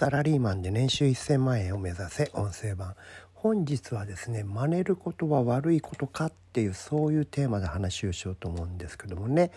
サラリーマンで年収1000万円を目指せ音声版。本日はですね真似ることは悪いことかっていうそういうテーマで話をしようと思うんですけどもね、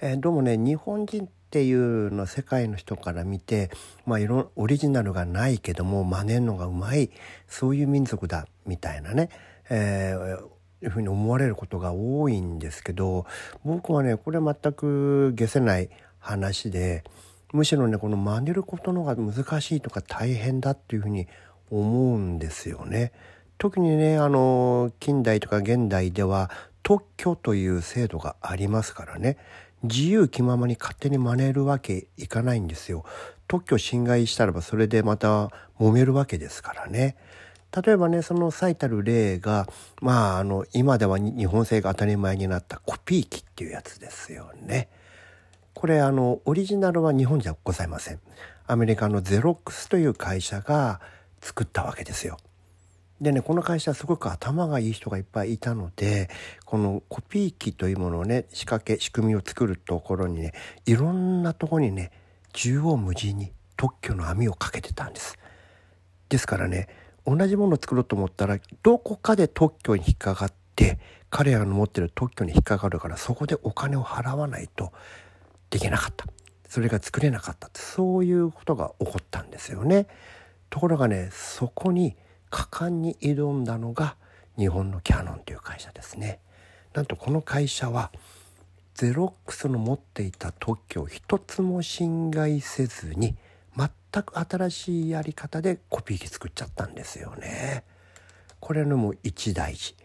えー、どうもね日本人っていうの世界の人から見てまあいろオリジナルがないけども真似るのがうまいそういう民族だみたいなね、えーいうふうに思われることが多いんですけど僕はねこれ全く消せない話でむしろねこの真似ることの方が難しいとか大変だっていうふうに思うんですよね。特にねあの近代とか現代では特許という制度がありますからね自由気ままに勝手に真似るわけいかないんですよ。特許侵害したらばそれでまた揉めるわけですからね。例えばねその最たる例がまああの今では日本製が当たり前になったコピー機っていうやつですよね。これあのオリジナルは日本じゃございません。アメリカのゼロックスという会社が作ったわけですよ。でねこの会社はすごく頭がいい人がいっぱいいたのでこのコピー機というものをね仕掛け仕組みを作るところにねいろんなとこにね縦横無尽に特許の網をかけてたんです。ですからね同じものを作ろうと思ったらどこかで特許に引っかかって彼らの持ってる特許に引っかかるからそこでお金を払わないとできなかったそれが作れなかったそういうことが起こったんですよね。ところがねそこに果敢に挑んだのが日本のキャノンという会社ですね。なんとこの会社はゼロックスの持っていた特許を一つも侵害せずに全く新しいやり方でコピー機作っちゃったんですよね。これのも一大事。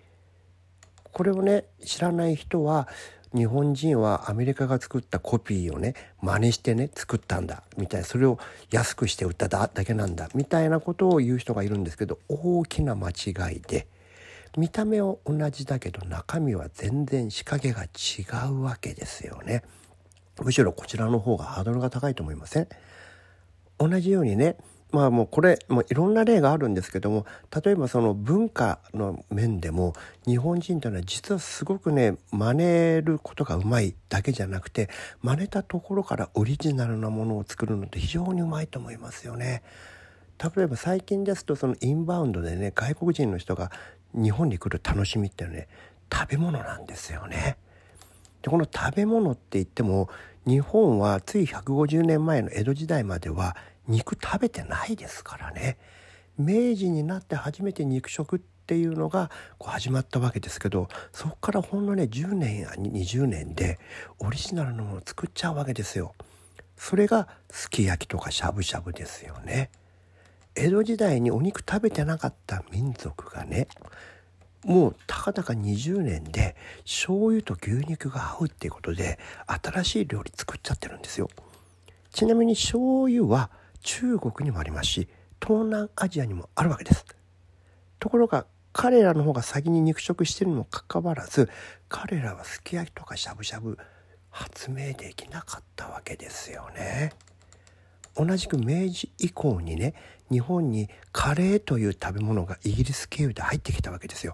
これをね知らない人は日本人はアメリカが作ったコピーをね真似してね作ったんだみたいなそれを安くして売っただけなんだみたいなことを言う人がいるんですけど大きな間違いで見た目は同じだけど中身は全然仕掛けが違うわけですよね。むしろこちらの方がハードルが高いと思いません？同じようにねまあもうこれもういろんな例があるんですけども例えばその文化の面でも日本人というのは実はすごくね真似ることがうまいだけじゃなくて真似たところからオリジナルなものを作るのって非常にうまいと思いますよね。例えば最近ですとそのインバウンドでね外国人の人が日本に来る楽しみっていうのはね食べ物なんですよね。でこの食べ物って言っても日本はつい150年前の江戸時代までは肉食べてないですからね明治になって初めて肉食っていうのがこう始まったわけですけどそこからほんのね10年や20年でオリジナルのものを作っちゃうわけですよ。それがすき焼きとかしゃぶしゃぶですよね。江戸時代にお肉食べてなかった民族がねもうたかだか20年で醤油と牛肉が合うっていうことで新しい料理作っちゃってるんですよ。ちなみに醤油は中国にもありますし東南アジアにもあるわけですところが彼らの方が先に肉食してるにもかかわらず彼らはすき焼きとかしゃぶしゃぶ発明できなかったわけですよね。同じく明治以降にね日本にカレーという食べ物がイギリス経由で入ってきたわけですよ。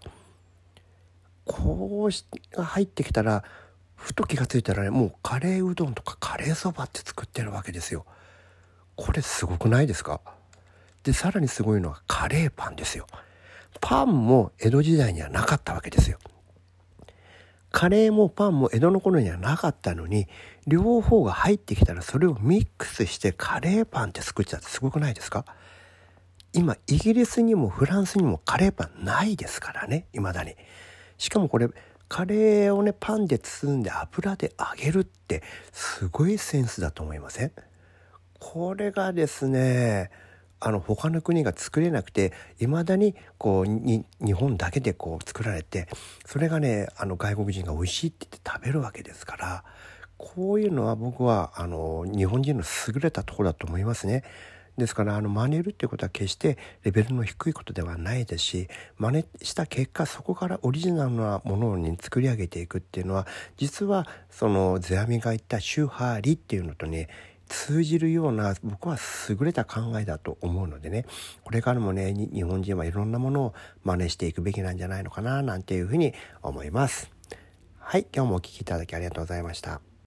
こうし入ってきたらふと気が付いたらねもうカレーうどんとかカレーそばって作ってるわけですよ。これすごくないですか？でさらにすごいのはカレーパンですよ。パンも江戸時代にはなかったわけですよ。カレーもパンも江戸の頃にはなかったのに両方が入ってきたらそれをミックスしてカレーパンって作っちゃってすごくないですか？今イギリスにもフランスにもカレーパンないですからね未だに。しかもこれカレーをねパンで包んで油で揚げるってすごいセンスだと思いません？これがですねあの他の国が作れなくていまだにこうに日本だけでこう作られてそれがねあの外国人が美味しいって言って食べるわけですからこういうのは僕はあの日本人の優れたところだと思いますね。ですからあの真似るっていうことは決してレベルの低いことではないですし真似した結果そこからオリジナルなものに作り上げていくっていうのは実はその世阿弥が言った「宗派理」っていうのとね通じるような僕は優れた考えだと思うのでねこれからもね日本人はいろんなものを真似していくべきなんじゃないのかななんていうふうに思います。はい今日もお聴きいただきありがとうございました。